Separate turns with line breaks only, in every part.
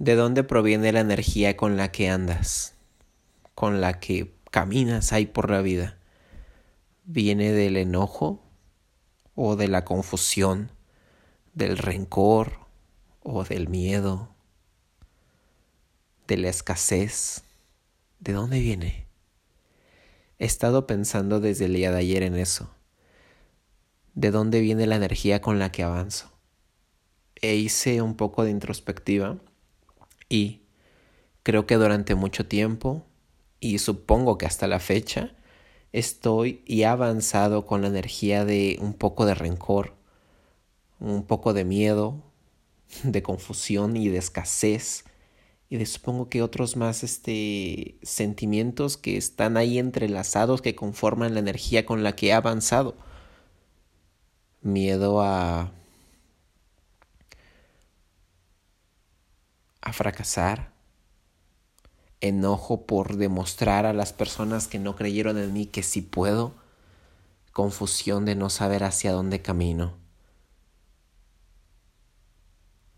¿De dónde proviene la energía con la que andas? Con la que caminas ahí por la vida. ¿Viene del enojo o de la confusión, del rencor o del miedo, de la escasez? ¿De dónde viene? He estado pensando desde el día de ayer en eso. ¿De dónde viene la energía con la que avanzo? E hice un poco de introspectiva y creo que durante mucho tiempo, y supongo que hasta la fecha, estoy y he avanzado con la energía de un poco de rencor, un poco de miedo, de confusión y de escasez, y de supongo que otros más este, sentimientos que están ahí entrelazados que conforman la energía con la que he avanzado. Miedo a a fracasar, enojo por demostrar a las personas que no creyeron en mí que sí puedo, confusión de no saber hacia dónde camino,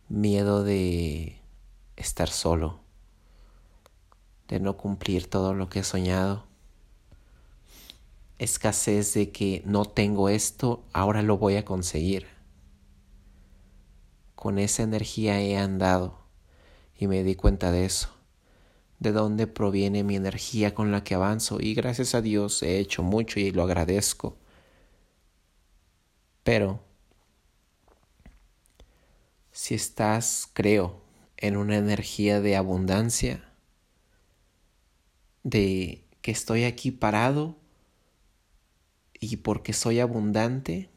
miedo de estar solo, de no cumplir todo lo que he soñado, escasez de que no tengo esto, ahora lo voy a conseguir. Con esa energía he andado y me di cuenta de eso, de dónde proviene mi energía con la que avanzo y gracias a Dios he hecho mucho y lo agradezco. Pero si estás, creo, en una energía de abundancia, de que estoy aquí parado y porque soy abundante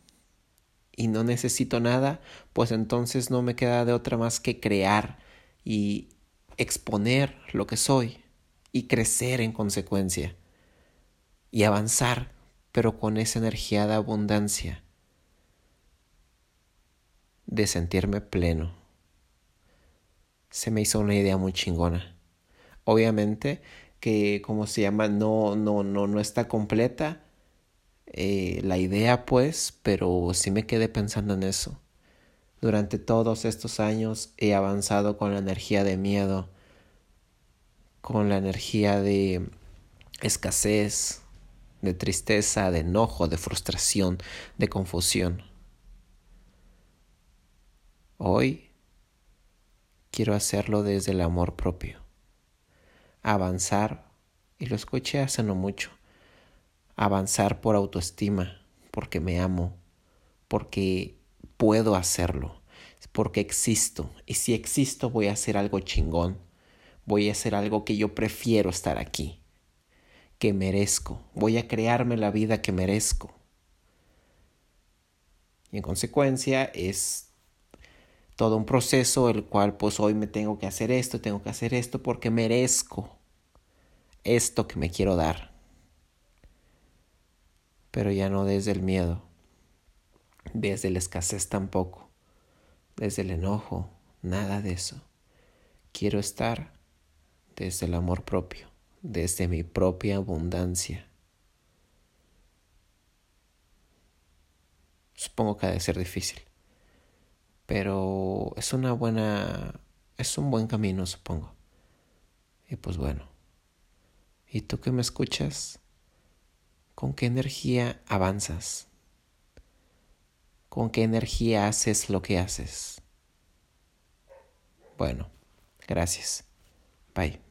y no necesito nada, pues entonces no me queda de otra más que crear y exponer lo que soy y crecer en consecuencia y avanzar, pero con esa energía de abundancia, de sentirme pleno. Se me hizo una idea muy chingona. Obviamente que, como se llama, no, no, no, no está completa eh, la idea, pues, pero sí me quedé pensando en eso. Durante todos estos años he avanzado con la energía de miedo, con la energía de escasez, de tristeza, de enojo, de frustración, de confusión. Hoy quiero hacerlo desde el amor propio. Avanzar, y lo escuché hace no mucho, avanzar por autoestima, porque me amo, porque puedo hacerlo, porque existo. Y si existo voy a hacer algo chingón, voy a hacer algo que yo prefiero estar aquí, que merezco, voy a crearme la vida que merezco. Y en consecuencia es todo un proceso el cual pues hoy me tengo que hacer esto, tengo que hacer esto porque merezco esto que me quiero dar. Pero ya no desde el miedo desde la escasez tampoco, desde el enojo, nada de eso. Quiero estar desde el amor propio, desde mi propia abundancia. Supongo que ha de ser difícil, pero es una buena, es un buen camino, supongo. Y pues bueno, ¿y tú que me escuchas? ¿Con qué energía avanzas? Con qué energía haces lo que haces. Bueno, gracias. Bye.